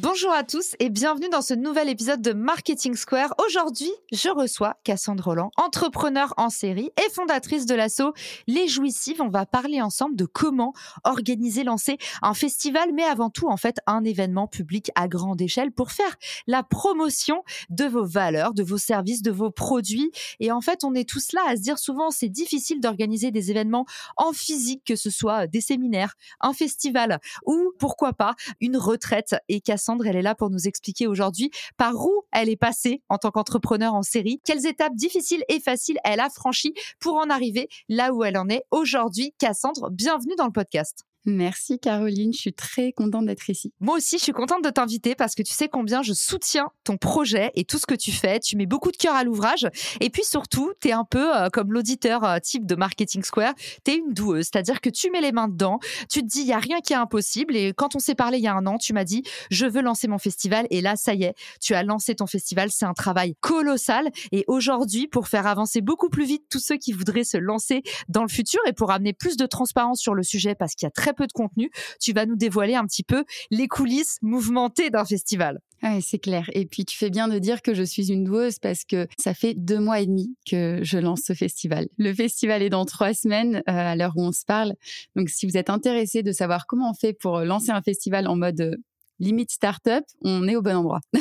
Bonjour à tous et bienvenue dans ce nouvel épisode de Marketing Square. Aujourd'hui, je reçois Cassandre Roland, entrepreneur en série et fondatrice de l'asso Les Jouissives. On va parler ensemble de comment organiser, lancer un festival, mais avant tout, en fait, un événement public à grande échelle pour faire la promotion de vos valeurs, de vos services, de vos produits. Et en fait, on est tous là à se dire souvent, c'est difficile d'organiser des événements en physique, que ce soit des séminaires, un festival ou pourquoi pas une retraite. Et Cassandre elle est là pour nous expliquer aujourd'hui par où elle est passée en tant qu'entrepreneur en série, quelles étapes difficiles et faciles elle a franchies pour en arriver là où elle en est aujourd'hui. Cassandre, bienvenue dans le podcast. Merci Caroline, je suis très contente d'être ici. Moi aussi, je suis contente de t'inviter parce que tu sais combien je soutiens ton projet et tout ce que tu fais. Tu mets beaucoup de cœur à l'ouvrage. Et puis surtout, tu es un peu euh, comme l'auditeur euh, type de Marketing Square, tu es une doueuse, c'est-à-dire que tu mets les mains dedans, tu te dis il y a rien qui est impossible. Et quand on s'est parlé il y a un an, tu m'as dit je veux lancer mon festival. Et là ça y est, tu as lancé ton festival, c'est un travail colossal. Et aujourd'hui pour faire avancer beaucoup plus vite tous ceux qui voudraient se lancer dans le futur et pour amener plus de transparence sur le sujet parce qu'il y a très peu de contenu, tu vas nous dévoiler un petit peu les coulisses mouvementées d'un festival. C'est clair. Et puis tu fais bien de dire que je suis une doueuse parce que ça fait deux mois et demi que je lance ce festival. Le festival est dans trois semaines euh, à l'heure où on se parle. Donc si vous êtes intéressé de savoir comment on fait pour lancer un festival en mode euh, limite start-up, on est au bon endroit.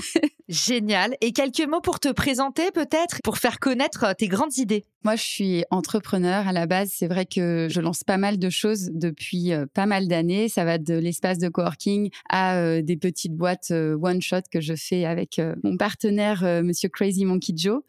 Génial. Et quelques mots pour te présenter peut-être, pour faire connaître euh, tes grandes idées. Moi, je suis entrepreneur à la base. C'est vrai que je lance pas mal de choses depuis euh, pas mal d'années. Ça va de l'espace de coworking à euh, des petites boîtes one shot que je fais avec mon partenaire Monsieur Crazy Monkey Joe.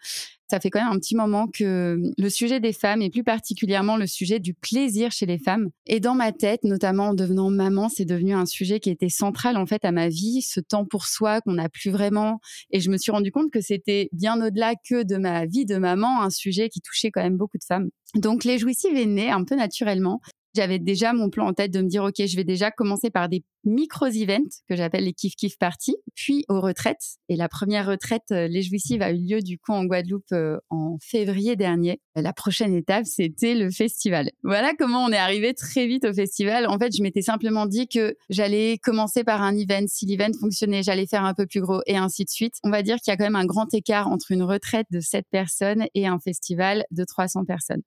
Ça fait quand même un petit moment que le sujet des femmes et plus particulièrement le sujet du plaisir chez les femmes est dans ma tête, notamment en devenant maman, c'est devenu un sujet qui était central en fait à ma vie, ce temps pour soi qu'on n'a plus vraiment. Et je me suis rendu compte que c'était bien au-delà que de ma vie de maman, un sujet qui touchait quand même beaucoup de femmes. Donc les jouissives est né un peu naturellement. J'avais déjà mon plan en tête de me dire, OK, je vais déjà commencer par des micro-events que j'appelle les kiff kiff parties, puis aux retraites. Et la première retraite, euh, les jouissives, a eu lieu du coup en Guadeloupe euh, en février dernier. La prochaine étape, c'était le festival. Voilà comment on est arrivé très vite au festival. En fait, je m'étais simplement dit que j'allais commencer par un event. Si l'event fonctionnait, j'allais faire un peu plus gros et ainsi de suite. On va dire qu'il y a quand même un grand écart entre une retraite de 7 personnes et un festival de 300 personnes.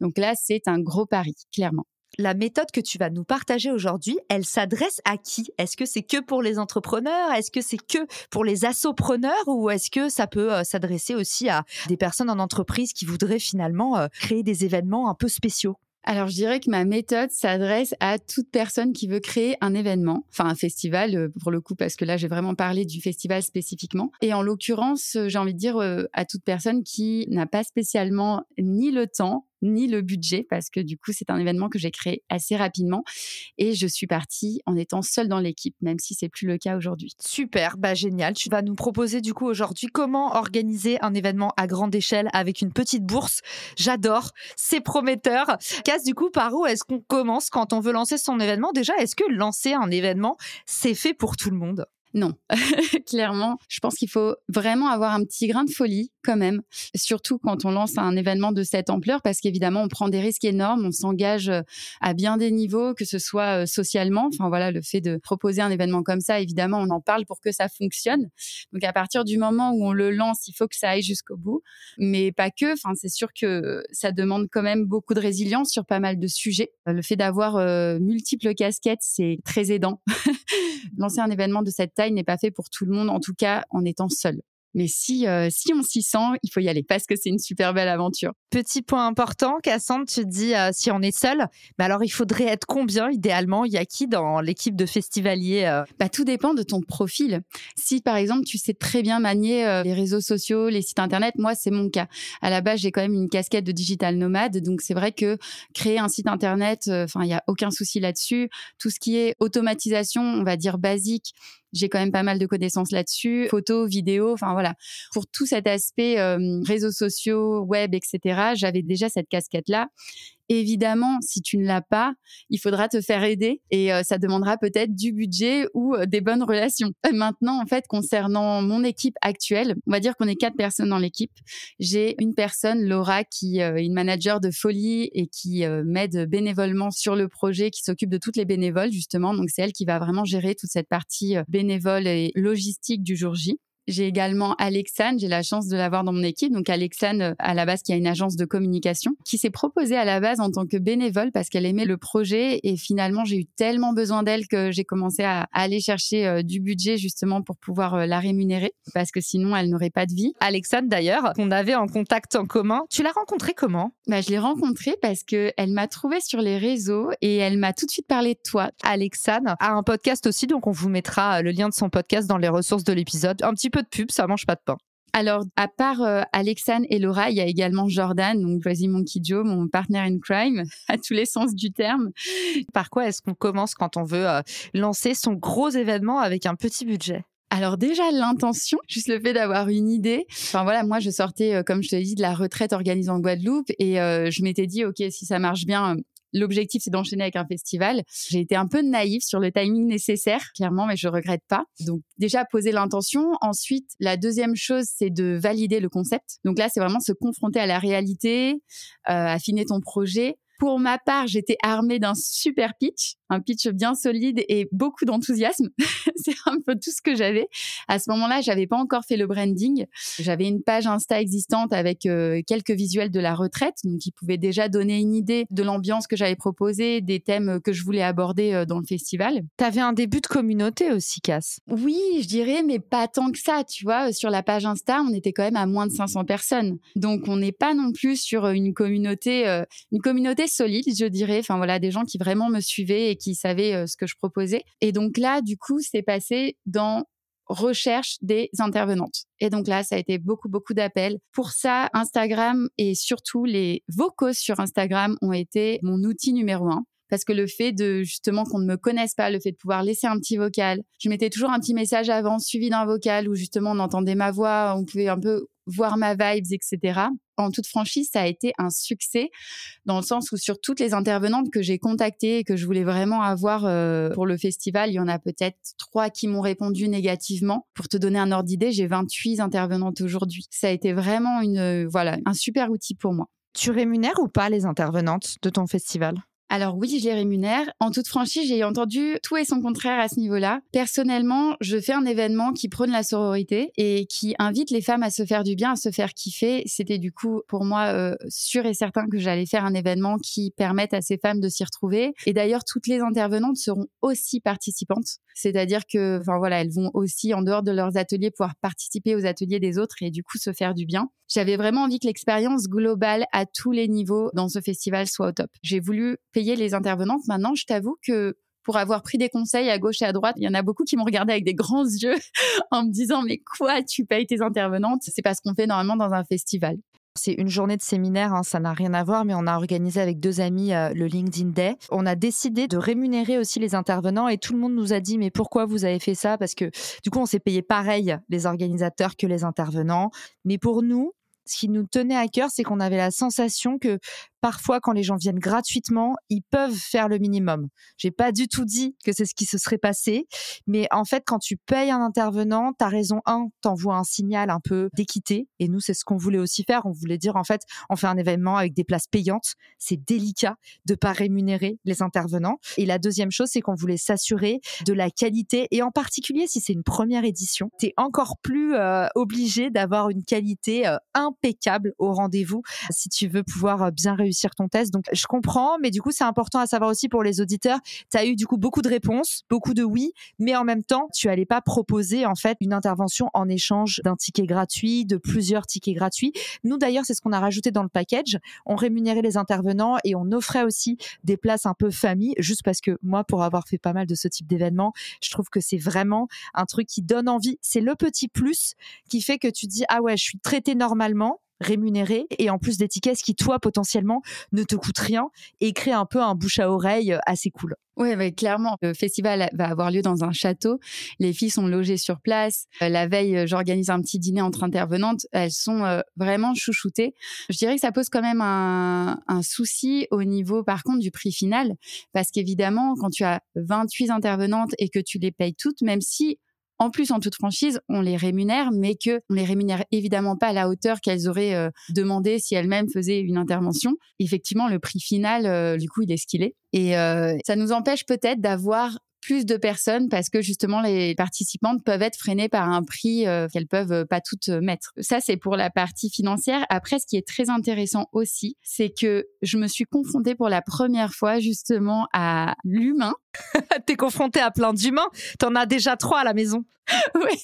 Donc là, c'est un gros pari, clairement la méthode que tu vas nous partager aujourd'hui, elle s'adresse à qui? Est-ce que c'est que pour les entrepreneurs? Est-ce que c'est que pour les assopreneurs? Ou est-ce que ça peut euh, s'adresser aussi à des personnes en entreprise qui voudraient finalement euh, créer des événements un peu spéciaux? Alors, je dirais que ma méthode s'adresse à toute personne qui veut créer un événement, enfin un festival euh, pour le coup, parce que là, j'ai vraiment parlé du festival spécifiquement. Et en l'occurrence, j'ai envie de dire à toute personne qui n'a pas spécialement ni le temps, ni le budget parce que du coup c'est un événement que j'ai créé assez rapidement et je suis partie en étant seule dans l'équipe même si c'est plus le cas aujourd'hui. Super, bah génial. Tu vas nous proposer du coup aujourd'hui comment organiser un événement à grande échelle avec une petite bourse. J'adore, c'est prometteur. Casse du coup par où est-ce qu'on commence quand on veut lancer son événement? Déjà, est-ce que lancer un événement c'est fait pour tout le monde? Non, clairement, je pense qu'il faut vraiment avoir un petit grain de folie quand même, surtout quand on lance un événement de cette ampleur, parce qu'évidemment, on prend des risques énormes, on s'engage euh, à bien des niveaux, que ce soit euh, socialement, enfin voilà, le fait de proposer un événement comme ça, évidemment, on en parle pour que ça fonctionne. Donc à partir du moment où on le lance, il faut que ça aille jusqu'au bout, mais pas que. Enfin, c'est sûr que ça demande quand même beaucoup de résilience sur pas mal de sujets. Le fait d'avoir euh, multiples casquettes, c'est très aidant. Lancer un événement de cette taille n'est pas fait pour tout le monde, en tout cas en étant seul. Mais si, euh, si on s'y sent, il faut y aller parce que c'est une super belle aventure. Petit point important, Cassandre, tu dis euh, si on est seul, mais alors il faudrait être combien idéalement? Il y a qui dans l'équipe de festivaliers euh? bah, Tout dépend de ton profil. Si par exemple tu sais très bien manier les réseaux sociaux, les sites internet, moi c'est mon cas. À la base, j'ai quand même une casquette de digital nomade, donc c'est vrai que créer un site internet, enfin il y a aucun souci là-dessus. Tout ce qui est automatisation, on va dire basique, j'ai quand même pas mal de connaissances là-dessus, photos, vidéos, enfin voilà. Pour tout cet aspect euh, réseaux sociaux, web, etc., j'avais déjà cette casquette-là. Évidemment, si tu ne l'as pas, il faudra te faire aider et euh, ça demandera peut-être du budget ou euh, des bonnes relations. Maintenant, en fait, concernant mon équipe actuelle, on va dire qu'on est quatre personnes dans l'équipe. J'ai une personne, Laura, qui est une manager de folie et qui m'aide bénévolement sur le projet, qui s'occupe de toutes les bénévoles justement. Donc c'est elle qui va vraiment gérer toute cette partie bénévole et logistique du jour J. J'ai également Alexane, j'ai la chance de l'avoir dans mon équipe. Donc Alexane, euh, à la base, qui a une agence de communication, qui s'est proposée à la base en tant que bénévole parce qu'elle aimait le projet. Et finalement, j'ai eu tellement besoin d'elle que j'ai commencé à, aller chercher euh, du budget justement pour pouvoir euh, la rémunérer parce que sinon, elle n'aurait pas de vie. Alexane, d'ailleurs, qu'on avait en contact en commun, tu l'as rencontrée comment? Bah, Je l'ai rencontrée parce qu'elle m'a trouvée sur les réseaux et elle m'a tout de suite parlé de toi. Alexane a un podcast aussi, donc on vous mettra le lien de son podcast dans les ressources de l'épisode. Un petit peu de pub, ça mange pas de pain. Alors, à part euh, Alexane et Laura, il y a également Jordan, donc Crazy Monkey Joe, mon partner in crime, à tous les sens du terme. Par quoi est-ce qu'on commence quand on veut euh, lancer son gros événement avec un petit budget? Alors déjà l'intention, juste le fait d'avoir une idée. Enfin voilà, moi je sortais, euh, comme je te l'ai dit, de la retraite organisée en Guadeloupe et je m'étais dit, ok, si ça marche bien, L'objectif, c'est d'enchaîner avec un festival. J'ai été un peu naïve sur le timing nécessaire, clairement, mais je regrette pas. Donc, déjà, poser l'intention. Ensuite, la deuxième chose, c'est de valider le concept. Donc là, c'est vraiment se confronter à la réalité, euh, affiner ton projet. Pour ma part, j'étais armée d'un super pitch, un pitch bien solide et beaucoup d'enthousiasme. c'est un peu tout ce que j'avais. À ce moment-là, j'avais pas encore fait le branding. J'avais une page Insta existante avec euh, quelques visuels de la retraite, donc qui pouvaient déjà donner une idée de l'ambiance que j'avais proposée, des thèmes que je voulais aborder euh, dans le festival. Tu avais un début de communauté aussi, Cass. Oui, je dirais, mais pas tant que ça. Tu vois, sur la page Insta, on était quand même à moins de 500 personnes. Donc, on n'est pas non plus sur une communauté, euh, une communauté solide, je dirais. Enfin voilà, des gens qui vraiment me suivaient et qui savaient euh, ce que je proposais. Et donc là, du coup, c'est passé dans recherche des intervenantes. Et donc là, ça a été beaucoup, beaucoup d'appels. Pour ça, Instagram et surtout les vocaux sur Instagram ont été mon outil numéro un parce que le fait de justement qu'on ne me connaisse pas, le fait de pouvoir laisser un petit vocal, je mettais toujours un petit message avant suivi d'un vocal où justement on entendait ma voix, on pouvait un peu voir ma vibes, etc. En toute franchise, ça a été un succès dans le sens où sur toutes les intervenantes que j'ai contactées et que je voulais vraiment avoir euh, pour le festival, il y en a peut-être trois qui m'ont répondu négativement. Pour te donner un ordre d'idée, j'ai 28 intervenantes aujourd'hui. Ça a été vraiment une, voilà, un super outil pour moi. Tu rémunères ou pas les intervenantes de ton festival? Alors oui, je les rémunère. En toute franchise, j'ai entendu tout et son contraire à ce niveau-là. Personnellement, je fais un événement qui prône la sororité et qui invite les femmes à se faire du bien, à se faire kiffer. C'était du coup pour moi euh, sûr et certain que j'allais faire un événement qui permette à ces femmes de s'y retrouver. Et d'ailleurs, toutes les intervenantes seront aussi participantes. C'est-à-dire que, enfin voilà, elles vont aussi en dehors de leurs ateliers pouvoir participer aux ateliers des autres et du coup se faire du bien. J'avais vraiment envie que l'expérience globale à tous les niveaux dans ce festival soit au top. J'ai voulu payer les intervenantes. Maintenant, je t'avoue que pour avoir pris des conseils à gauche et à droite, il y en a beaucoup qui m'ont regardé avec des grands yeux en me disant mais quoi, tu payes tes intervenantes? C'est pas ce qu'on fait normalement dans un festival. C'est une journée de séminaire, hein, ça n'a rien à voir, mais on a organisé avec deux amis euh, le LinkedIn Day. On a décidé de rémunérer aussi les intervenants et tout le monde nous a dit mais pourquoi vous avez fait ça? Parce que du coup on s'est payé pareil les organisateurs que les intervenants. Mais pour nous, ce qui nous tenait à cœur, c'est qu'on avait la sensation que parfois, quand les gens viennent gratuitement, ils peuvent faire le minimum. J'ai pas du tout dit que c'est ce qui se serait passé, mais en fait, quand tu payes un intervenant, tu as raison. Un, t'envoies un signal un peu d'équité, et nous, c'est ce qu'on voulait aussi faire. On voulait dire, en fait, on fait un événement avec des places payantes. C'est délicat de pas rémunérer les intervenants. Et la deuxième chose, c'est qu'on voulait s'assurer de la qualité, et en particulier si c'est une première édition, tu es encore plus euh, obligé d'avoir une qualité euh, impeccable au rendez-vous si tu veux pouvoir euh, bien réussir réussir ton test. Donc je comprends, mais du coup c'est important à savoir aussi pour les auditeurs. Tu as eu du coup beaucoup de réponses, beaucoup de oui, mais en même temps tu allais pas proposer en fait une intervention en échange d'un ticket gratuit, de plusieurs tickets gratuits. Nous d'ailleurs c'est ce qu'on a rajouté dans le package. On rémunérait les intervenants et on offrait aussi des places un peu famille, juste parce que moi pour avoir fait pas mal de ce type d'événements, je trouve que c'est vraiment un truc qui donne envie. C'est le petit plus qui fait que tu dis ah ouais je suis traité normalement rémunéré et en plus des tickets qui toi potentiellement ne te coûtent rien et crée un peu un bouche à oreille euh, assez cool. Oui, mais clairement, le festival va avoir lieu dans un château. Les filles sont logées sur place. Euh, la veille, euh, j'organise un petit dîner entre intervenantes. Elles sont vraiment chouchoutées. Je dirais que ça pose quand même un, un souci au niveau, par contre, du prix final. Parce qu'évidemment, quand tu as 28 intervenantes et que tu les payes toutes, même si en plus, en toute franchise, on les rémunère, mais que on les rémunère évidemment pas à la hauteur qu'elles auraient euh, demandé si elles-mêmes faisaient une intervention. Effectivement, le prix final, euh, du coup, il est ce qu'il est. Et euh, ça nous empêche peut-être d'avoir plus de personnes parce que justement les participantes peuvent être freinées par un prix qu'elles peuvent pas toutes mettre. Ça c'est pour la partie financière. Après ce qui est très intéressant aussi, c'est que je me suis confrontée pour la première fois justement à l'humain T'es confronté à plein d'humains. T'en as déjà trois à la maison. oui.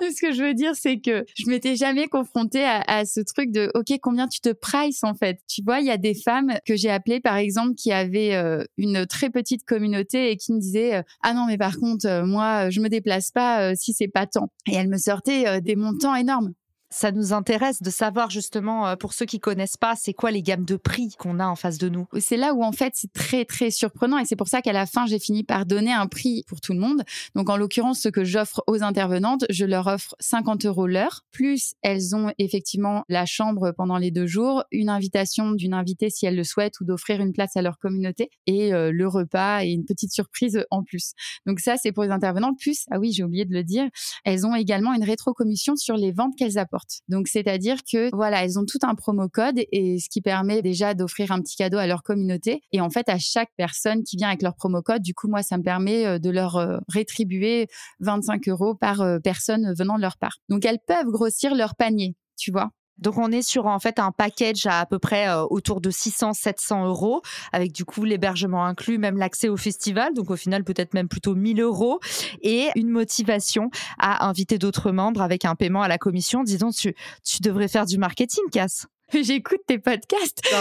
ce que je veux dire, c'est que je m'étais jamais confrontée à, ce truc de OK, combien tu te prices en fait. Tu vois, il y a des femmes que j'ai appelées par exemple qui avaient euh, une très petite communauté et qui me disaient euh, ah non mais par contre euh, moi je me déplace pas si c'est pas tant. Et elles me sortaient des montants énormes ça nous intéresse de savoir justement, euh, pour ceux qui connaissent pas, c'est quoi les gammes de prix qu'on a en face de nous. C'est là où en fait c'est très très surprenant et c'est pour ça qu'à la fin j'ai fini par donner un prix pour tout le monde. Donc en l'occurrence ce que j'offre aux intervenantes, je leur offre 50 euros l'heure, plus elles ont effectivement la chambre pendant les deux jours, une invitation d'une invitée si elles le souhaitent ou d'offrir une place à leur communauté et euh, le repas et une petite surprise en plus. Donc ça c'est pour les intervenantes. Plus ah oui j'ai oublié de le dire, elles ont également une rétrocommission sur les ventes qu'elles apportent. Donc, c'est-à-dire que, voilà, elles ont tout un promo code et ce qui permet déjà d'offrir un petit cadeau à leur communauté. Et en fait, à chaque personne qui vient avec leur promo code, du coup, moi, ça me permet euh, de leur euh, rétribuer 25 euros par euh, personne venant de leur part. Donc, elles peuvent grossir leur panier, tu vois. Donc on est sur en fait un package à à peu près euh, autour de 600-700 euros, avec du coup l'hébergement inclus, même l'accès au festival, donc au final peut-être même plutôt 1000 euros, et une motivation à inviter d'autres membres avec un paiement à la commission. Disons, tu, tu devrais faire du marketing, Cass. J'écoute tes podcasts.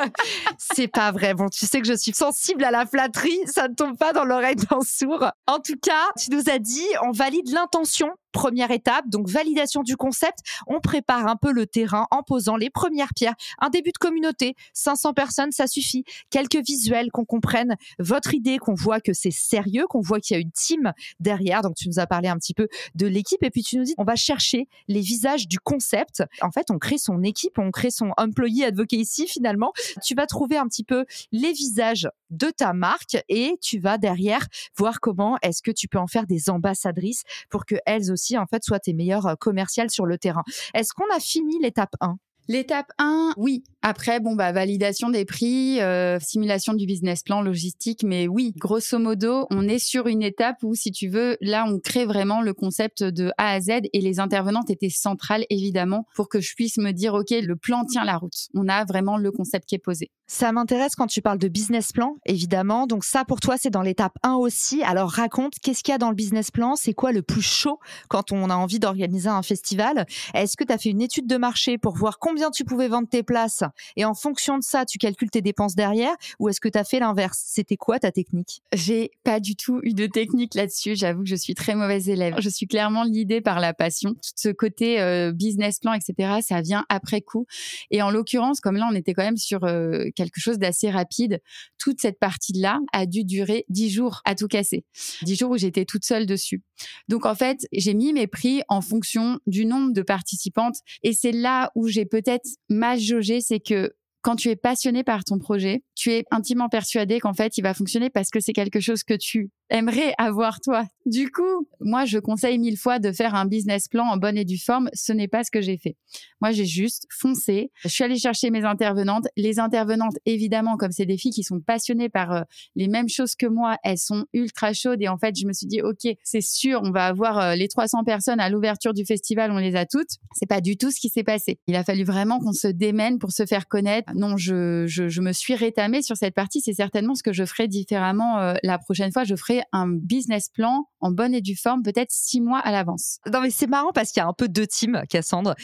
c'est pas vrai. Bon, tu sais que je suis sensible à la flatterie. Ça ne tombe pas dans l'oreille d'un sourd. En tout cas, tu nous as dit, on valide l'intention première étape, donc validation du concept. On prépare un peu le terrain en posant les premières pierres. Un début de communauté, 500 personnes, ça suffit. Quelques visuels, qu'on comprenne votre idée, qu'on voit que c'est sérieux, qu'on voit qu'il y a une team derrière. Donc tu nous as parlé un petit peu de l'équipe et puis tu nous dis on va chercher les visages du concept. En fait, on crée son équipe, on crée son employee advocacy finalement. Tu vas trouver un petit peu les visages de ta marque et tu vas derrière voir comment est-ce que tu peux en faire des ambassadrices pour que elles aussi en fait soient tes meilleurs euh, commerciales sur le terrain. Est-ce qu'on a fini l'étape 1 L'étape 1, oui. Après, bon, bah, validation des prix, euh, simulation du business plan, logistique, mais oui, grosso modo, on est sur une étape où, si tu veux, là, on crée vraiment le concept de A à Z et les intervenantes étaient centrales, évidemment, pour que je puisse me dire, OK, le plan tient la route. On a vraiment le concept qui est posé. Ça m'intéresse quand tu parles de business plan, évidemment. Donc ça, pour toi, c'est dans l'étape 1 aussi. Alors raconte, qu'est-ce qu'il y a dans le business plan? C'est quoi le plus chaud quand on a envie d'organiser un festival? Est-ce que tu as fait une étude de marché pour voir combien tu pouvais vendre tes places et en fonction de ça, tu calcules tes dépenses derrière Ou est-ce que tu as fait l'inverse? C'était quoi ta technique? J'ai pas du tout eu de technique là-dessus. J'avoue que je suis très mauvaise élève. Je suis clairement l'idée par la passion. Tout ce côté euh, business plan, etc., ça vient après coup. Et en l'occurrence, comme là, on était quand même sur... Euh, quelque chose d'assez rapide. Toute cette partie-là a dû durer dix jours à tout casser. Dix jours où j'étais toute seule dessus. Donc en fait, j'ai mis mes prix en fonction du nombre de participantes. Et c'est là où j'ai peut-être mal jaugé, c'est que quand tu es passionné par ton projet, tu es intimement persuadé qu'en fait, il va fonctionner parce que c'est quelque chose que tu aimerais avoir toi. Du coup, moi, je conseille mille fois de faire un business plan en bonne et due forme. Ce n'est pas ce que j'ai fait. Moi, j'ai juste foncé. Je suis allée chercher mes intervenantes. Les intervenantes, évidemment, comme c'est des filles qui sont passionnées par euh, les mêmes choses que moi, elles sont ultra chaudes. Et en fait, je me suis dit, OK, c'est sûr, on va avoir euh, les 300 personnes à l'ouverture du festival, on les a toutes. C'est pas du tout ce qui s'est passé. Il a fallu vraiment qu'on se démène pour se faire connaître. Non, je, je, je me suis rétamée sur cette partie. C'est certainement ce que je ferai différemment euh, la prochaine fois. Je ferai un business plan en bonne et due forme, peut-être six mois à l'avance. Non, mais c'est marrant parce qu'il y a un peu deux teams, Cassandre.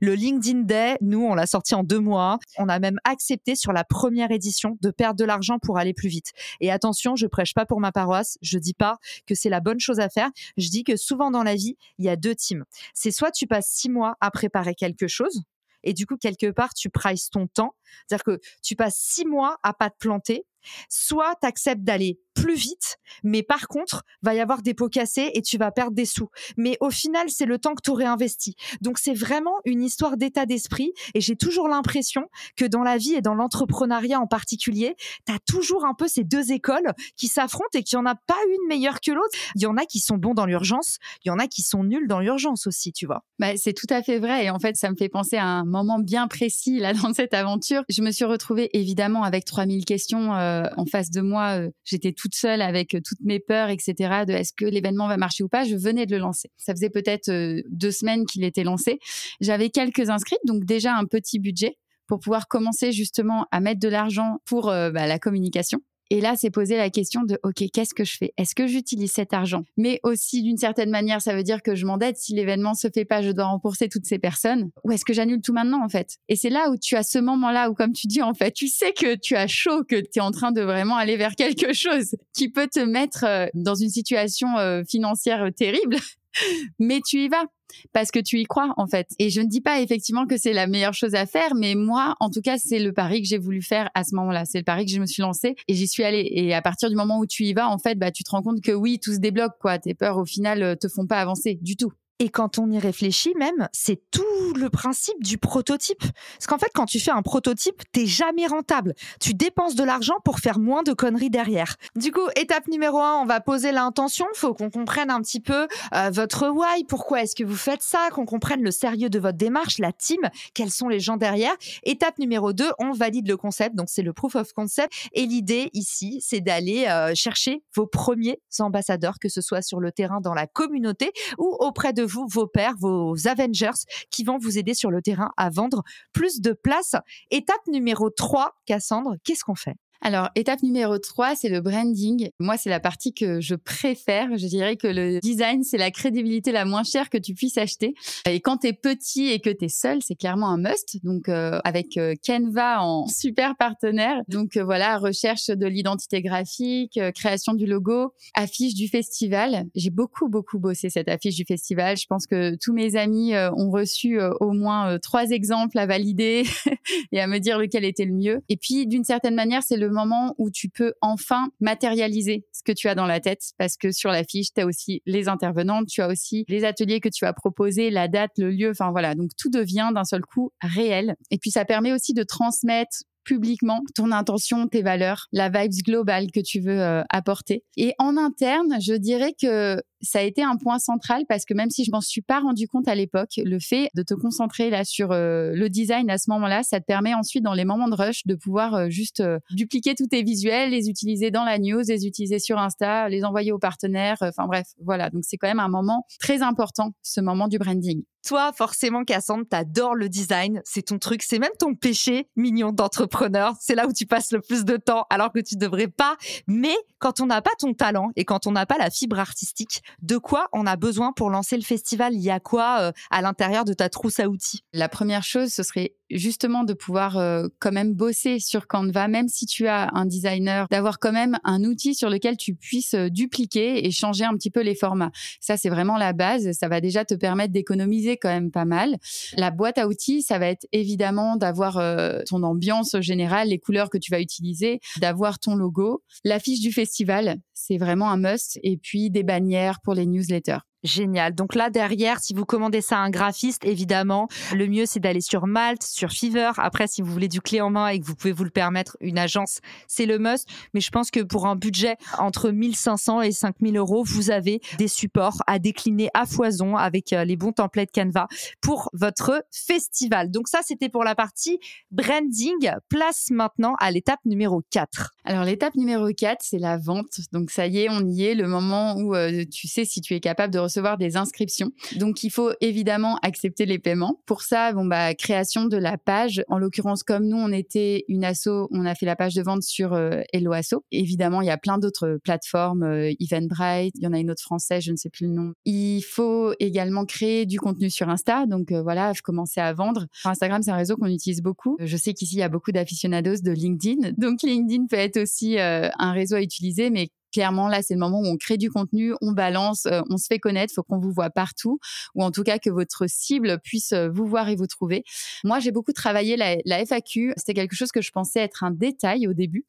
Le LinkedIn Day, nous, on l'a sorti en deux mois. On a même accepté sur la première édition de perdre de l'argent pour aller plus vite. Et attention, je prêche pas pour ma paroisse. Je dis pas que c'est la bonne chose à faire. Je dis que souvent dans la vie, il y a deux teams. C'est soit tu passes six mois à préparer quelque chose, et du coup, quelque part, tu prices ton temps. C'est-à-dire que tu passes six mois à pas te planter, soit tu acceptes d'aller plus vite, mais par contre, va y avoir des pots cassés et tu vas perdre des sous. Mais au final, c'est le temps que tu aurais investi. Donc c'est vraiment une histoire d'état d'esprit et j'ai toujours l'impression que dans la vie et dans l'entrepreneuriat en particulier, tu as toujours un peu ces deux écoles qui s'affrontent et qu'il n'y en a pas une meilleure que l'autre. Il y en a qui sont bons dans l'urgence, il y en a qui sont nuls dans l'urgence aussi, tu vois. Bah, c'est tout à fait vrai et en fait, ça me fait penser à un moment bien précis là dans cette aventure. Je me suis retrouvée évidemment avec 3000 questions euh, en face de moi. Euh, J'étais toute seule avec euh, toutes mes peurs, etc. De est-ce que l'événement va marcher ou pas. Je venais de le lancer. Ça faisait peut-être euh, deux semaines qu'il était lancé. J'avais quelques inscrits, donc déjà un petit budget pour pouvoir commencer justement à mettre de l'argent pour euh, bah, la communication. Et là, c'est poser la question de, OK, qu'est-ce que je fais? Est-ce que j'utilise cet argent? Mais aussi, d'une certaine manière, ça veut dire que je m'endette. Si l'événement se fait pas, je dois rembourser toutes ces personnes. Ou est-ce que j'annule tout maintenant, en fait? Et c'est là où tu as ce moment-là où, comme tu dis, en fait, tu sais que tu as chaud, que tu es en train de vraiment aller vers quelque chose qui peut te mettre euh, dans une situation euh, financière terrible. Mais tu y vas parce que tu y crois en fait. Et je ne dis pas effectivement que c'est la meilleure chose à faire, mais moi, en tout cas, c'est le pari que j'ai voulu faire à ce moment-là. C'est le pari que je me suis lancé et j'y suis allée. Et à partir du moment où tu y vas, en fait, bah, tu te rends compte que oui, tout se débloque quoi. Tes peurs, au final, euh, te font pas avancer du tout. Et quand on y réfléchit même, c'est tout le principe du prototype. Parce qu'en fait, quand tu fais un prototype, t'es jamais rentable. Tu dépenses de l'argent pour faire moins de conneries derrière. Du coup, étape numéro un, on va poser l'intention. Faut qu'on comprenne un petit peu euh, votre why. Pourquoi est-ce que vous faites ça Qu'on comprenne le sérieux de votre démarche, la team, quels sont les gens derrière. Étape numéro deux, on valide le concept. Donc, c'est le proof of concept. Et l'idée ici, c'est d'aller euh, chercher vos premiers ambassadeurs, que ce soit sur le terrain, dans la communauté ou auprès de vous, vos pairs, vos Avengers qui vont vous aider sur le terrain à vendre plus de places. Étape numéro 3, Cassandre, qu'est-ce qu'on fait? Alors, étape numéro 3, c'est le branding. Moi, c'est la partie que je préfère. Je dirais que le design, c'est la crédibilité la moins chère que tu puisses acheter. Et quand tu es petit et que tu es seul, c'est clairement un must. Donc, euh, avec euh, Canva en super partenaire. Donc, euh, voilà, recherche de l'identité graphique, création du logo, affiche du festival. J'ai beaucoup, beaucoup bossé cette affiche du festival. Je pense que tous mes amis ont reçu au moins trois exemples à valider et à me dire lequel était le mieux. Et puis, d'une certaine manière, c'est le moment où tu peux enfin matérialiser ce que tu as dans la tête parce que sur la fiche, tu as aussi les intervenantes, tu as aussi les ateliers que tu as proposés, la date, le lieu, enfin voilà. Donc tout devient d'un seul coup réel. Et puis ça permet aussi de transmettre publiquement ton intention, tes valeurs, la vibes globale que tu veux euh, apporter. Et en interne, je dirais que ça a été un point central parce que même si je m'en suis pas rendu compte à l'époque, le fait de te concentrer là sur euh, le design à ce moment-là, ça te permet ensuite dans les moments de rush de pouvoir euh, juste dupliquer tous tes visuels, les utiliser dans la news, les utiliser sur Insta, les envoyer aux partenaires. Enfin bref, voilà. Donc c'est quand même un moment très important, ce moment du branding. Toi, forcément, Cassandre, t'adores le design. C'est ton truc. C'est même ton péché mignon d'entrepreneur. C'est là où tu passes le plus de temps alors que tu devrais pas. Mais quand on n'a pas ton talent et quand on n'a pas la fibre artistique, de quoi on a besoin pour lancer le festival? Il y a quoi euh, à l'intérieur de ta trousse à outils? La première chose, ce serait justement de pouvoir euh, quand même bosser sur Canva, même si tu as un designer, d'avoir quand même un outil sur lequel tu puisses euh, dupliquer et changer un petit peu les formats. Ça, c'est vraiment la base. Ça va déjà te permettre d'économiser quand même pas mal. La boîte à outils, ça va être évidemment d'avoir ton ambiance générale, les couleurs que tu vas utiliser, d'avoir ton logo, l'affiche du festival, c'est vraiment un must, et puis des bannières pour les newsletters Génial. Donc là, derrière, si vous commandez ça à un graphiste, évidemment, le mieux, c'est d'aller sur Malte, sur Fiverr. Après, si vous voulez du clé en main et que vous pouvez vous le permettre, une agence, c'est le must. Mais je pense que pour un budget entre 1500 et 5000 euros, vous avez des supports à décliner à foison avec euh, les bons templates Canva pour votre festival. Donc ça, c'était pour la partie branding. Place maintenant à l'étape numéro 4. Alors l'étape numéro 4, c'est la vente. Donc ça y est, on y est, le moment où euh, tu sais si tu es capable de recevoir des inscriptions. Donc il faut évidemment accepter les paiements. Pour ça, bon bah création de la page. En l'occurrence, comme nous on était une asso, on a fait la page de vente sur euh, Hello Asso. Évidemment, il y a plein d'autres plateformes, euh, Eventbrite, il y en a une autre française, je ne sais plus le nom. Il faut également créer du contenu sur Insta. Donc euh, voilà, commencer à vendre. Instagram, c'est un réseau qu'on utilise beaucoup. Je sais qu'ici, il y a beaucoup d'aficionados de LinkedIn. Donc LinkedIn peut être aussi euh, un réseau à utiliser, mais clairement, là, c'est le moment où on crée du contenu, on balance, euh, on se fait connaître, faut qu'on vous voit partout, ou en tout cas que votre cible puisse euh, vous voir et vous trouver. Moi, j'ai beaucoup travaillé la, la FAQ. C'était quelque chose que je pensais être un détail au début.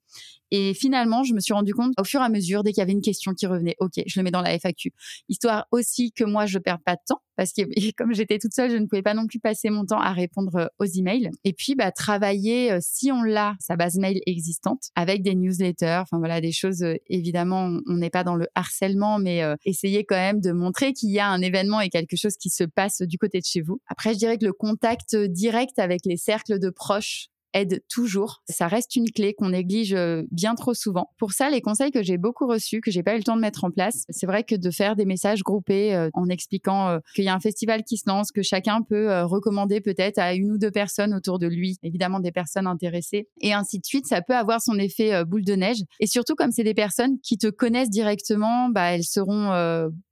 Et finalement, je me suis rendu compte au fur et à mesure, dès qu'il y avait une question qui revenait, ok, je le mets dans la FAQ. Histoire aussi que moi, je perde pas de temps parce que comme j'étais toute seule, je ne pouvais pas non plus passer mon temps à répondre euh, aux emails. Et puis, bah, travailler, euh, si on l'a, sa base mail existante, avec des newsletters, enfin voilà, des choses, euh, évidemment, on n'est pas dans le harcèlement, mais essayer quand même de montrer qu'il y a un événement et quelque chose qui se passe du côté de chez vous. Après, je dirais que le contact direct avec les cercles de proches, aide toujours. Ça reste une clé qu'on néglige euh, bien trop souvent. Pour ça, les conseils que j'ai beaucoup reçus, que j'ai pas eu le temps de mettre en place, c'est vrai que de faire des messages groupés euh, en expliquant euh, qu'il y a un festival qui se lance, que chacun peut recommander peut-être à une ou deux personnes autour de lui, évidemment des personnes intéressées, et ainsi de suite, ça peut avoir son effet boule de neige. Et surtout, comme c'est des personnes qui te connaissent directement, bah, elles seront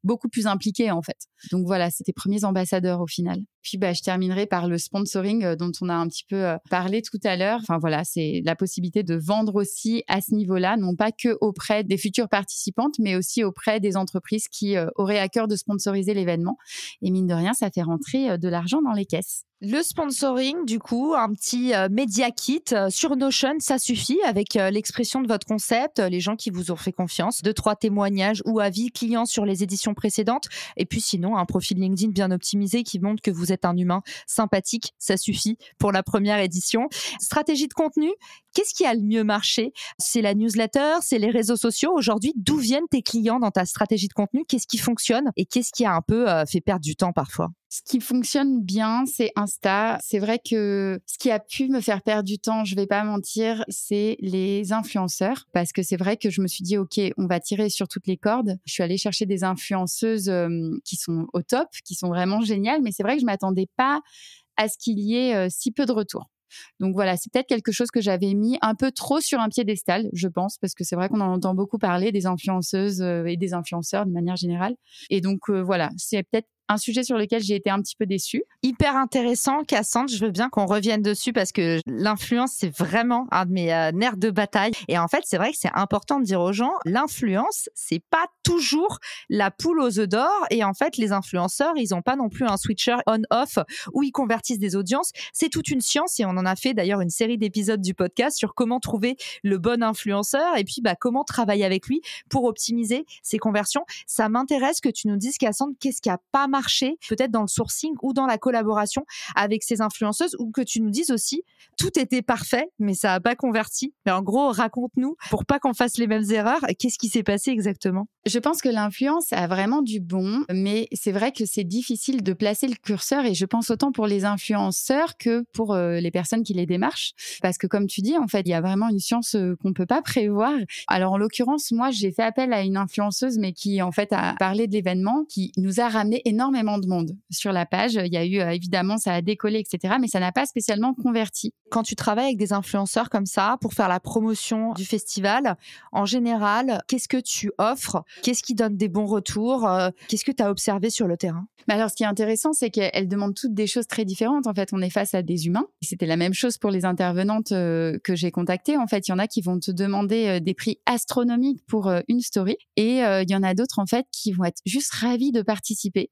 beaucoup plus impliquées en fait. Donc voilà, c'est tes premiers ambassadeurs au final. Puis bah, je terminerai par le sponsoring dont on a un petit peu parlé tout à l'heure. Enfin voilà, c'est la possibilité de vendre aussi à ce niveau-là, non pas que auprès des futures participantes, mais aussi auprès des entreprises qui euh, auraient à cœur de sponsoriser l'événement. Et mine de rien, ça fait rentrer euh, de l'argent dans les caisses. Le sponsoring, du coup, un petit euh, media kit sur Notion, ça suffit avec l'expression de votre concept, les gens qui vous ont fait confiance, deux, trois témoignages ou avis clients sur les éditions précédentes. Et puis sinon, un profil LinkedIn bien optimisé qui montre que vous êtes un humain sympathique, ça suffit pour la première édition. Stratégie de contenu, qu'est-ce qui a le mieux marché? C'est la newsletter, c'est les réseaux sociaux. Aujourd'hui, d'où viennent tes clients dans ta stratégie de contenu? Qu'est-ce qui fonctionne? Et qu'est-ce qui a un peu euh, fait perdre du temps parfois? Ce qui fonctionne bien, c'est Insta. C'est vrai que ce qui a pu me faire perdre du temps, je vais pas mentir, c'est les influenceurs. Parce que c'est vrai que je me suis dit, OK, on va tirer sur toutes les cordes. Je suis allée chercher des influenceuses euh, qui sont au top, qui sont vraiment géniales. Mais c'est vrai que je m'attendais pas à ce qu'il y ait euh, si peu de retours. Donc voilà, c'est peut-être quelque chose que j'avais mis un peu trop sur un piédestal, je pense, parce que c'est vrai qu'on en entend beaucoup parler des influenceuses euh, et des influenceurs de manière générale. Et donc voilà, c'est peut-être un sujet sur lequel j'ai été un petit peu déçue. Hyper intéressant, Cassandre. Je veux bien qu'on revienne dessus parce que l'influence, c'est vraiment un de mes euh, nerfs de bataille. Et en fait, c'est vrai que c'est important de dire aux gens, l'influence, c'est pas toujours la poule aux œufs d'or. Et en fait, les influenceurs, ils ont pas non plus un switcher on-off où ils convertissent des audiences. C'est toute une science et on en a fait d'ailleurs une série d'épisodes du podcast sur comment trouver le bon influenceur et puis bah, comment travailler avec lui pour optimiser ses conversions. Ça m'intéresse que tu nous dises, Cassandre, qu'est-ce qui a pas peut-être dans le sourcing ou dans la collaboration avec ces influenceuses, ou que tu nous dises aussi, tout était parfait, mais ça n'a pas converti. Mais en gros, raconte-nous, pour pas qu'on fasse les mêmes erreurs, qu'est-ce qui s'est passé exactement? Je pense que l'influence a vraiment du bon, mais c'est vrai que c'est difficile de placer le curseur, et je pense autant pour les influenceurs que pour euh, les personnes qui les démarchent, parce que comme tu dis, en fait, il y a vraiment une science euh, qu'on peut pas prévoir. Alors en l'occurrence, moi, j'ai fait appel à une influenceuse, mais qui en fait a parlé de l'événement, qui nous a ramené énormément énormément de monde sur la page. Il y a eu, euh, évidemment, ça a décollé, etc. Mais ça n'a pas spécialement converti. Quand tu travailles avec des influenceurs comme ça pour faire la promotion du festival, en général, qu'est-ce que tu offres? Qu'est-ce qui donne des bons retours? Euh, Qu'est-ce que tu as observé sur le terrain? Mais alors, ce qui est intéressant, c'est qu'elles demandent toutes des choses très différentes. En fait, on est face à des humains. C'était la même chose pour les intervenantes euh, que j'ai contactées. En fait, il y en a qui vont te demander des prix astronomiques pour une story. Et il y en a d'autres, en fait, qui vont être juste ravis de participer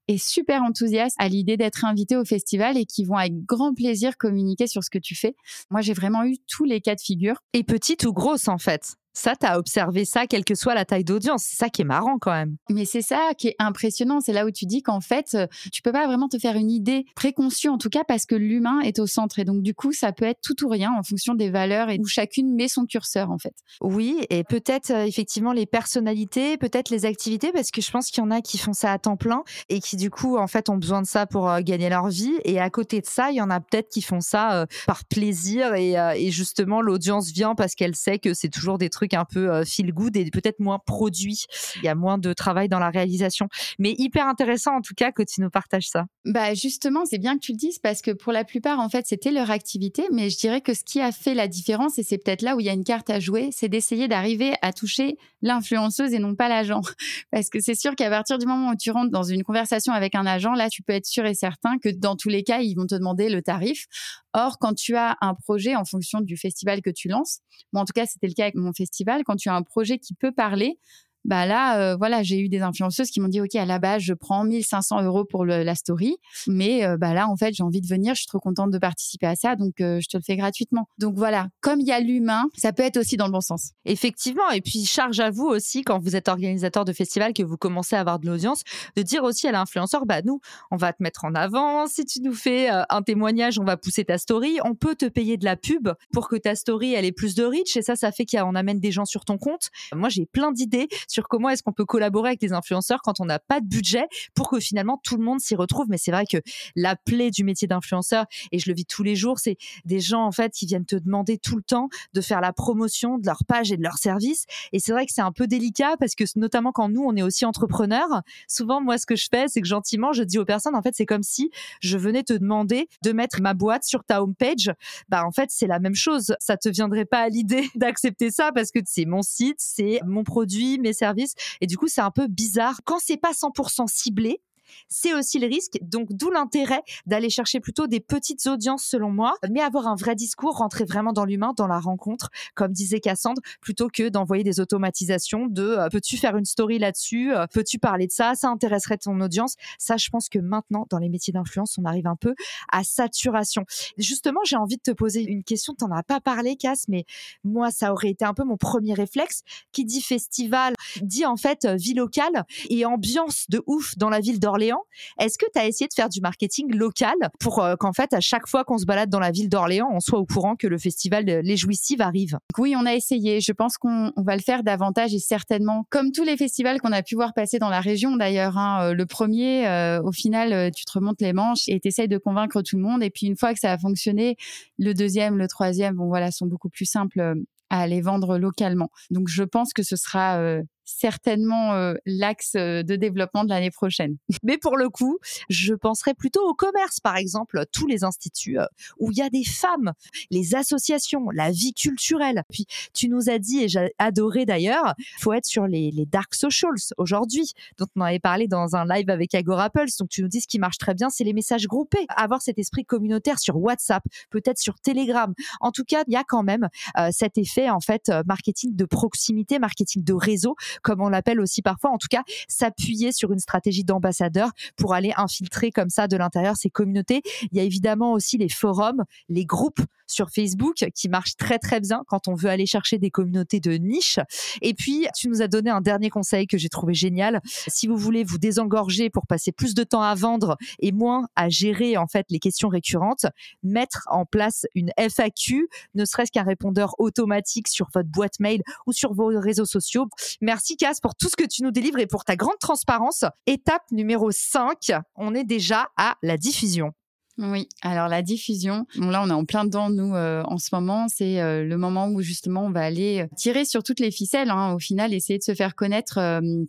super enthousiaste à l'idée d'être invité au festival et qui vont avec grand plaisir communiquer sur ce que tu fais. Moi, j'ai vraiment eu tous les cas de figure. Et petite ou grosse en fait ça, tu as observé ça, quelle que soit la taille d'audience. C'est ça qui est marrant quand même. Mais c'est ça qui est impressionnant. C'est là où tu dis qu'en fait, euh, tu peux pas vraiment te faire une idée préconçue, en tout cas parce que l'humain est au centre. Et donc, du coup, ça peut être tout ou rien en fonction des valeurs et où chacune met son curseur, en fait. Oui, et peut-être euh, effectivement les personnalités, peut-être les activités, parce que je pense qu'il y en a qui font ça à temps plein et qui, du coup, en fait, ont besoin de ça pour euh, gagner leur vie. Et à côté de ça, il y en a peut-être qui font ça par plaisir et, et justement, l'audience vient parce qu'elle sait que c'est toujours des trucs un peu euh, feel good et peut-être moins produit. Il y a moins de travail dans la réalisation. Mais hyper intéressant en tout cas que tu nous partages ça. Bah justement, c'est bien que tu le dises parce que pour la plupart, en fait, c'était leur activité. Mais je dirais que ce qui a fait la différence, et c'est peut-être là où il y a une carte à jouer, c'est d'essayer d'arriver à toucher l'influenceuse et non pas l'agent. Parce que c'est sûr qu'à partir du moment où tu rentres dans une conversation avec un agent, là, tu peux être sûr et certain que dans tous les cas, ils vont te demander le tarif. Or, quand tu as un projet en fonction du festival que tu lances, moi en tout cas, c'était le cas avec mon festival, quand tu as un projet qui peut parler, bah là, euh, voilà, j'ai eu des influenceuses qui m'ont dit, OK, à la base, je prends 1500 euros pour la story, mais euh, bah là, en fait, j'ai envie de venir, je suis trop contente de participer à ça, donc euh, je te le fais gratuitement. Donc voilà, comme il y a l'humain, ça peut être aussi dans le bon sens. Effectivement, et puis charge à vous aussi, quand vous êtes organisateur de festival, que vous commencez à avoir de l'audience, de dire aussi à l'influenceur, bah nous, on va te mettre en avant, si tu nous fais un témoignage, on va pousser ta story, on peut te payer de la pub pour que ta story, elle ait plus de reach, et ça, ça fait qu'on amène des gens sur ton compte. Moi, j'ai plein d'idées sur comment est-ce qu'on peut collaborer avec les influenceurs quand on n'a pas de budget pour que finalement tout le monde s'y retrouve. Mais c'est vrai que la plaie du métier d'influenceur, et je le vis tous les jours, c'est des gens en fait qui viennent te demander tout le temps de faire la promotion de leur page et de leur service. Et c'est vrai que c'est un peu délicat parce que notamment quand nous, on est aussi entrepreneurs, souvent moi ce que je fais, c'est que gentiment, je dis aux personnes, en fait, c'est comme si je venais te demander de mettre ma boîte sur ta homepage. Bah en fait, c'est la même chose. Ça te viendrait pas à l'idée d'accepter ça parce que c'est mon site, c'est mon produit, mes Et du coup, c'est un peu bizarre. Quand c'est pas 100% ciblé, c'est aussi le risque. Donc, d'où l'intérêt d'aller chercher plutôt des petites audiences, selon moi, mais avoir un vrai discours, rentrer vraiment dans l'humain, dans la rencontre, comme disait Cassandre, plutôt que d'envoyer des automatisations de euh, peux-tu faire une story là-dessus, euh, peux-tu parler de ça, ça intéresserait ton audience. Ça, je pense que maintenant, dans les métiers d'influence, on arrive un peu à saturation. Justement, j'ai envie de te poser une question. Tu n'en as pas parlé, Cass, mais moi, ça aurait été un peu mon premier réflexe. Qui dit festival, dit en fait euh, vie locale et ambiance de ouf dans la ville d'Orléans est-ce que tu as essayé de faire du marketing local pour euh, qu'en fait, à chaque fois qu'on se balade dans la ville d'Orléans, on soit au courant que le festival Les Jouissives arrive? Oui, on a essayé. Je pense qu'on va le faire davantage et certainement, comme tous les festivals qu'on a pu voir passer dans la région d'ailleurs. Hein, euh, le premier, euh, au final, tu te remontes les manches et tu essayes de convaincre tout le monde. Et puis une fois que ça a fonctionné, le deuxième, le troisième, bon voilà, sont beaucoup plus simples à aller vendre localement. Donc je pense que ce sera certainement euh, l'axe euh, de développement de l'année prochaine. Mais pour le coup, je penserais plutôt au commerce, par exemple, tous les instituts euh, où il y a des femmes, les associations, la vie culturelle. Puis tu nous as dit, et j'ai adoré d'ailleurs, faut être sur les, les dark socials aujourd'hui, dont on avait parlé dans un live avec Agora Pulse. Donc tu nous dis ce qui marche très bien, c'est les messages groupés. Avoir cet esprit communautaire sur WhatsApp, peut-être sur Telegram. En tout cas, il y a quand même cet effet en fait marketing de proximité, marketing de réseau comme on l'appelle aussi parfois, en tout cas, s'appuyer sur une stratégie d'ambassadeur pour aller infiltrer comme ça de l'intérieur ces communautés. Il y a évidemment aussi les forums, les groupes sur Facebook qui marchent très très bien quand on veut aller chercher des communautés de niche. Et puis, tu nous as donné un dernier conseil que j'ai trouvé génial. Si vous voulez vous désengorger pour passer plus de temps à vendre et moins à gérer en fait les questions récurrentes, mettre en place une FAQ, ne serait-ce qu'un répondeur automatique sur votre boîte mail ou sur vos réseaux sociaux. Merci Cass pour tout ce que tu nous délivres et pour ta grande transparence. Étape numéro 5, on est déjà à la diffusion. Oui, alors la diffusion, là on est en plein dedans nous euh, en ce moment, c'est euh, le moment où justement on va aller euh, tirer sur toutes les ficelles, hein, au final essayer de se faire connaître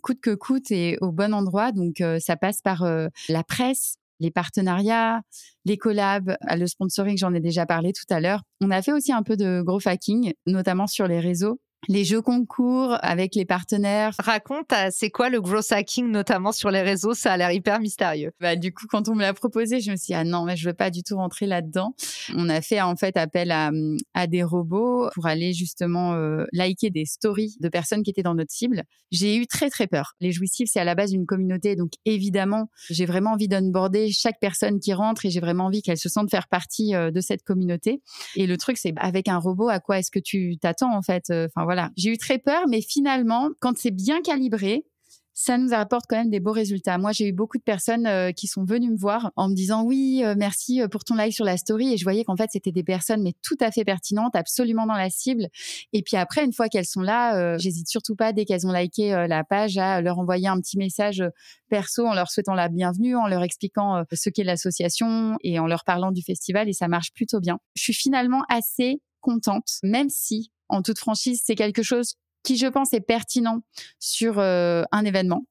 coûte que coûte et au bon endroit. Donc ça passe par la presse, les partenariats, les collabs, le sponsoring, j'en ai déjà parlé tout à l'heure. On a fait aussi un peu de gros hacking, notamment sur les réseaux les jeux concours avec les partenaires. Raconte, c'est quoi le gros hacking, notamment sur les réseaux? Ça a l'air hyper mystérieux. Bah, du coup, quand on me l'a proposé, je me suis dit, ah non, mais je veux pas du tout rentrer là-dedans. On a fait en fait appel à, à des robots pour aller justement euh, liker des stories de personnes qui étaient dans notre cible. J'ai eu très très peur. Les jouissifs, c'est à la base une communauté, donc évidemment, j'ai vraiment envie d'unborder chaque personne qui rentre et j'ai vraiment envie qu'elle se sente faire partie euh, de cette communauté. Et le truc, c'est avec un robot, à quoi est-ce que tu t'attends en fait? Enfin voilà, j'ai eu très peur, mais finalement, quand c'est bien calibré, ça nous apporte quand même des beaux résultats. Moi, j'ai eu beaucoup de personnes euh, qui sont venues me voir en me disant oui, euh, merci euh, pour ton like sur la story. Et je voyais qu'en fait, c'était des personnes mais tout à fait pertinentes, absolument dans la cible. Et puis après, une fois qu'elles sont là, j'hésite surtout pas dès qu'elles ont liké la page à leur envoyer un petit message perso en leur souhaitant la bienvenue, en leur expliquant ce qu'est l'association et en leur parlant du festival. Et ça marche plutôt bien. Je suis finalement assez contente, même si en toute franchise, c'est quelque chose qui, je pense, est pertinent sur euh, un événement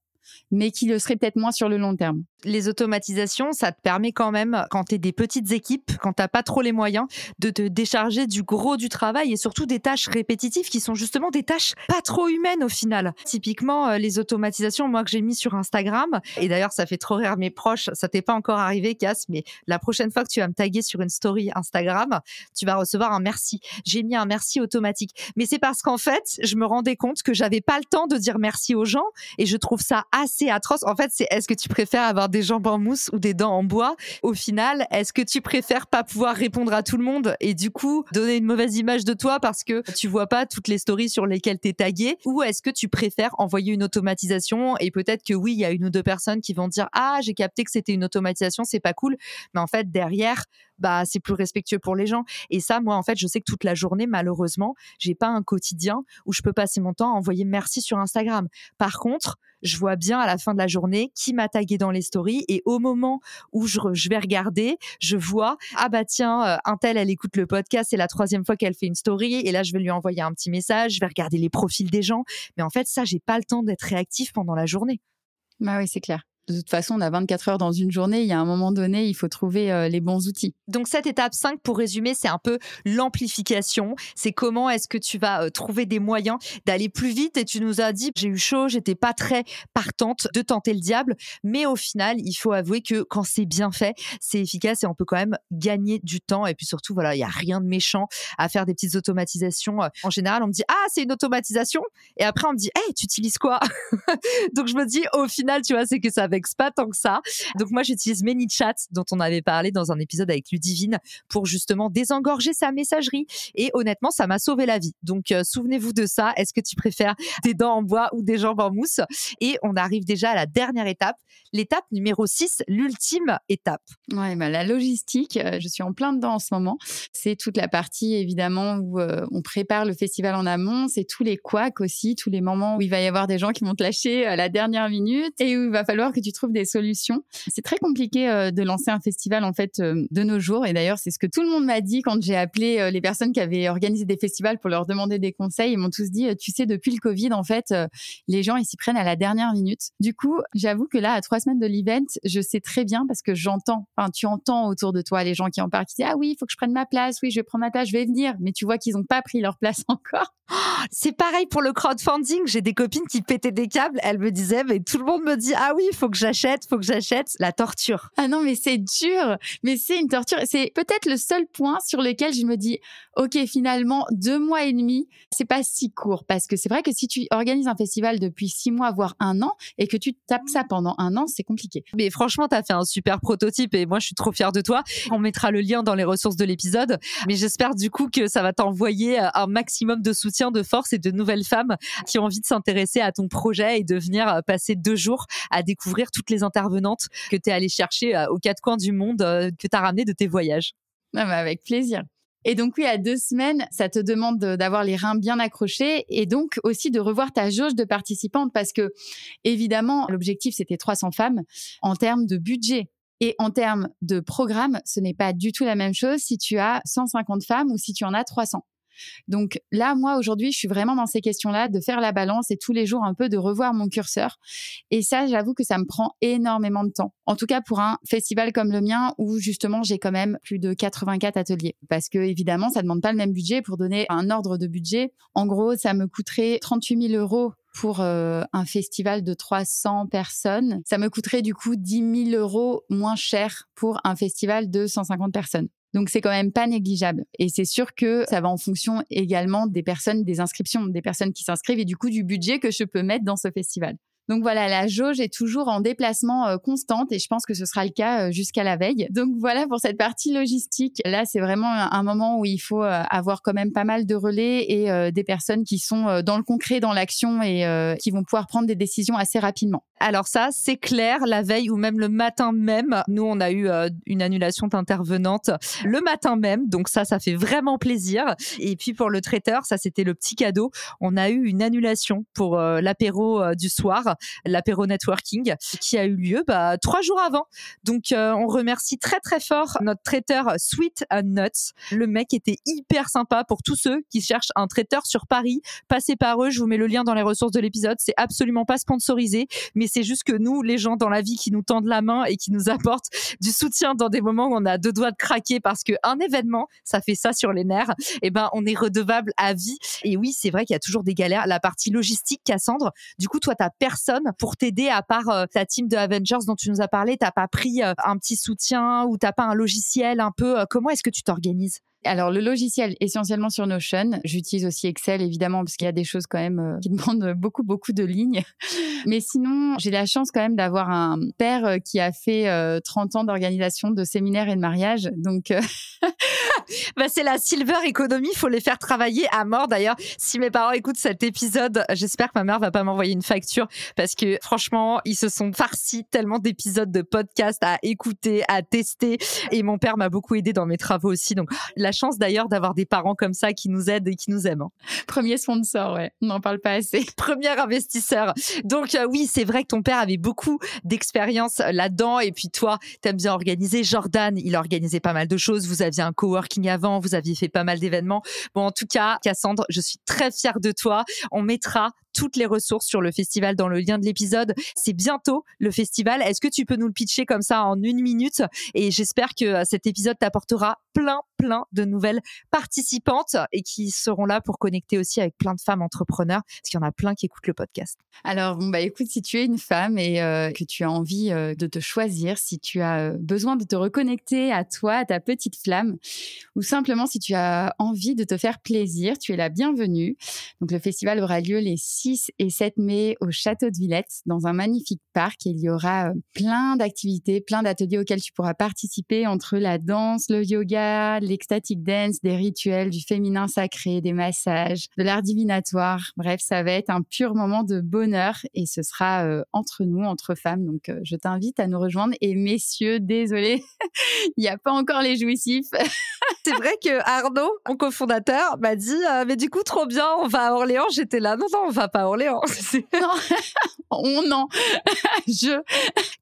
mais qui le serait peut-être moins sur le long terme. Les automatisations, ça te permet quand même, quand tu es des petites équipes, quand tu pas trop les moyens, de te décharger du gros du travail et surtout des tâches répétitives qui sont justement des tâches pas trop humaines au final. Typiquement, euh, les automatisations, moi que j'ai mis sur Instagram, et d'ailleurs ça fait trop rire mes proches, ça t'est pas encore arrivé, Cass, mais la prochaine fois que tu vas me taguer sur une story Instagram, tu vas recevoir un merci. J'ai mis un merci automatique. Mais c'est parce qu'en fait, je me rendais compte que j'avais pas le temps de dire merci aux gens et je trouve ça assez atroce. En fait, c'est est-ce que tu préfères avoir des jambes en mousse ou des dents en bois? Au final, est-ce que tu préfères pas pouvoir répondre à tout le monde et du coup donner une mauvaise image de toi parce que tu vois pas toutes les stories sur lesquelles tu es tagué Ou est-ce que tu préfères envoyer une automatisation et peut-être que oui, il y a une ou deux personnes qui vont dire ah j'ai capté que c'était une automatisation, c'est pas cool, mais en fait derrière bah c'est plus respectueux pour les gens. Et ça, moi, en fait, je sais que toute la journée, malheureusement, j'ai pas un quotidien où je peux passer mon temps à envoyer merci sur Instagram. Par contre, je vois bien à la fin de la journée qui m'a tagué dans les stories et au moment où je, je vais regarder, je vois ah bah tiens, euh, un tel elle écoute le podcast, c'est la troisième fois qu'elle fait une story et là je vais lui envoyer un petit message, je vais regarder les profils des gens, mais en fait ça j'ai pas le temps d'être réactif pendant la journée. Bah oui, c'est clair de toute façon, on a 24 heures dans une journée. Il y a un moment donné, il faut trouver euh, les bons outils. Donc, cette étape 5, pour résumer, c'est un peu l'amplification. C'est comment est-ce que tu vas euh, trouver des moyens d'aller plus vite. Et tu nous as dit, j'ai eu chaud, j'étais pas très partante de tenter le diable. Mais au final, il faut avouer que quand c'est bien fait, c'est efficace et on peut quand même gagner du temps. Et puis surtout, voilà, il y a rien de méchant à faire des petites automatisations. En général, on me dit, ah, c'est une automatisation. Et après, on me dit, hey, tu utilises quoi? Donc, je me dis, au final, tu vois, c'est que ça vexe pas tant que ça. Donc moi, j'utilise ManyChat, dont on avait parlé dans un épisode avec Ludivine, pour justement désengorger sa messagerie. Et honnêtement, ça m'a sauvé la vie. Donc euh, souvenez-vous de ça. Est-ce que tu préfères des dents en bois ou des jambes en mousse? Et on arrive déjà à la dernière étape, l'étape numéro 6, l'ultime étape. Ouais, bah, la logistique, euh, je suis en plein dedans en ce moment. C'est toute la partie évidemment où euh, on prépare le festival en amont. C'est tous les couacs aussi, tous les moments où il va y avoir des gens qui vont te lâcher à la dernière minute et où il va falloir que tu trouves des solutions. C'est très compliqué euh, de lancer un festival en fait euh, de nos jours et d'ailleurs c'est ce que tout le monde m'a dit quand j'ai appelé euh, les personnes qui avaient organisé des festivals pour leur demander des conseils. Ils m'ont tous dit tu sais depuis le Covid en fait les gens ils s'y prennent à la dernière minute. Du coup j'avoue que là à trois semaines de l'event je sais très bien parce que j'entends, enfin tu entends autour de toi les gens qui en parlent qui disent ah oui il faut que je prenne ma place, oui je vais prendre ma place, je vais venir, mais tu vois qu'ils n'ont pas pris leur place encore. C'est pareil pour le crowdfunding. J'ai des copines qui pétaient des câbles. Elles me disaient, mais tout le monde me dit, ah oui, il faut que j'achète, faut que j'achète. La torture. Ah non, mais c'est dur. Mais c'est une torture. C'est peut-être le seul point sur lequel je me dis, ok, finalement, deux mois et demi, c'est pas si court. Parce que c'est vrai que si tu organises un festival depuis six mois, voire un an, et que tu tapes ça pendant un an, c'est compliqué. Mais franchement, tu as fait un super prototype et moi, je suis trop fière de toi. On mettra le lien dans les ressources de l'épisode. Mais j'espère du coup que ça va t'envoyer un maximum de soutien, de force et de nouvelles femmes qui ont envie de s'intéresser à ton projet et de venir euh, passer deux jours à découvrir toutes les intervenantes que tu es allé chercher euh, aux quatre coins du monde, euh, que tu as ramené de tes voyages. Ah bah, avec plaisir. Et donc oui, à deux semaines, ça te demande d'avoir les reins bien accrochés et donc aussi de revoir ta jauge de participantes parce que évidemment, l'objectif c'était 300 femmes en termes de budget. Et en termes de programme, ce n'est pas du tout la même chose si tu as 150 femmes ou si tu en as 300. Donc là, moi, aujourd'hui, je suis vraiment dans ces questions-là, de faire la balance et tous les jours un peu de revoir mon curseur. Et ça, j'avoue que ça me prend énormément de temps. En tout cas, pour un festival comme le mien, où justement, j'ai quand même plus de 84 ateliers. Parce que, évidemment, ça demande pas le même budget. Pour donner un ordre de budget, en gros, ça me coûterait 38 000 euros pour euh, un festival de 300 personnes, ça me coûterait du coup 10 000 euros moins cher pour un festival de 150 personnes. Donc c'est quand même pas négligeable. Et c'est sûr que ça va en fonction également des personnes, des inscriptions, des personnes qui s'inscrivent et du coup du budget que je peux mettre dans ce festival. Donc voilà, la jauge est toujours en déplacement euh, constante et je pense que ce sera le cas euh, jusqu'à la veille. Donc voilà pour cette partie logistique. Là, c'est vraiment un moment où il faut euh, avoir quand même pas mal de relais et des personnes qui sont dans le concret, dans l'action et qui vont pouvoir prendre des décisions assez rapidement. Alors ça, c'est clair, la veille ou même le matin même. Nous, on a eu une annulation d'intervenante le matin même. Donc ça, ça fait vraiment plaisir. Et puis pour le traiteur, ça, c'était le petit cadeau. On a eu une annulation pour l'apéro du soir l'apéro networking, qui a eu lieu bah, trois jours avant. Donc, euh, on remercie très très fort notre traiteur Sweet and Nuts. Le mec était hyper sympa pour tous ceux qui cherchent un traiteur sur Paris. Passez par eux, je vous mets le lien dans les ressources de l'épisode. C'est absolument pas sponsorisé, mais c'est juste que nous, les gens dans la vie qui nous tendent la main et qui nous apportent du soutien dans des moments où on a deux doigts de craquer parce qu'un événement, ça fait ça sur les nerfs, et eh ben on est redevable à vie. Et oui, c'est vrai qu'il y a toujours des galères. La partie logistique, Cassandre, du coup, toi, t'as personne pour t'aider à part euh, ta team de Avengers dont tu nous as parlé. T'as pas pris euh, un petit soutien ou t'as pas un logiciel un peu euh, Comment est-ce que tu t'organises? Alors le logiciel essentiellement sur Notion. J'utilise aussi Excel évidemment parce qu'il y a des choses quand même qui demandent beaucoup beaucoup de lignes. Mais sinon, j'ai la chance quand même d'avoir un père qui a fait 30 ans d'organisation de séminaires et de mariage. Donc bah, c'est la silver economy, il faut les faire travailler à mort d'ailleurs. Si mes parents écoutent cet épisode, j'espère que ma mère va pas m'envoyer une facture parce que franchement, ils se sont farcis tellement d'épisodes de podcast à écouter, à tester et mon père m'a beaucoup aidé dans mes travaux aussi. Donc la chance d'ailleurs d'avoir des parents comme ça qui nous aident et qui nous aiment. Hein. Premier sponsor, ouais, on n'en parle pas assez. Premier investisseur. Donc euh, oui, c'est vrai que ton père avait beaucoup d'expérience là-dedans et puis toi, t'aimes bien organiser. Jordan, il a organisé pas mal de choses. Vous aviez un coworking avant, vous aviez fait pas mal d'événements. Bon, en tout cas, Cassandre, je suis très fière de toi. On mettra toutes les ressources sur le festival dans le lien de l'épisode. C'est bientôt le festival. Est-ce que tu peux nous le pitcher comme ça en une minute? Et j'espère que euh, cet épisode t'apportera plein, plein de nouvelles participantes et qui seront là pour connecter aussi avec plein de femmes entrepreneurs, parce qu'il y en a plein qui écoutent le podcast. Alors, bon, bah, écoute, si tu es une femme et euh, que tu as envie euh, de te choisir, si tu as besoin de te reconnecter à toi, à ta petite flamme, ou simplement si tu as envie de te faire plaisir, tu es la bienvenue. Donc, le festival aura lieu les 6 et 7 mai au Château de Villette, dans un magnifique parc. Il y aura euh, plein d'activités, plein d'ateliers auxquels tu pourras participer entre la danse, le yoga, l'ecstatic dance, des rituels, du féminin sacré, des massages, de l'art divinatoire. Bref, ça va être un pur moment de bonheur et ce sera euh, entre nous, entre femmes. Donc, euh, je t'invite à nous rejoindre. Et messieurs, désolé, il n'y a pas encore les jouissifs. C'est vrai que Arnaud, mon cofondateur, m'a dit mais du coup trop bien, on va à Orléans. J'étais là non non, on va pas à Orléans. non, on non. je.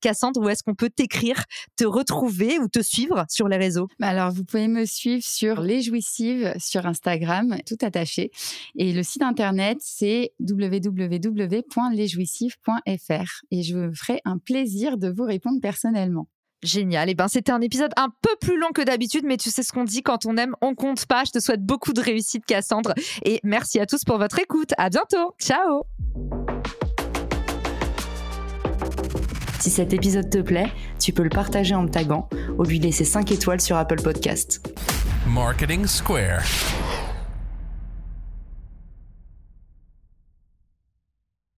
Cassandre, où est-ce qu'on peut t'écrire, te retrouver ou te suivre sur les réseaux? Bah Alors, vous pouvez me suivre sur Les Jouissives sur Instagram, tout attaché. Et le site internet, c'est www.lesjouissives.fr. Et je me ferai un plaisir de vous répondre personnellement. Génial. Et eh ben, c'était un épisode un peu plus long que d'habitude, mais tu sais ce qu'on dit quand on aime, on compte pas. Je te souhaite beaucoup de réussite, Cassandre. Et merci à tous pour votre écoute. À bientôt. Ciao. Si cet épisode te plaît, tu peux le partager en me taguant ou lui laisser 5 étoiles sur Apple Podcast. Marketing Square.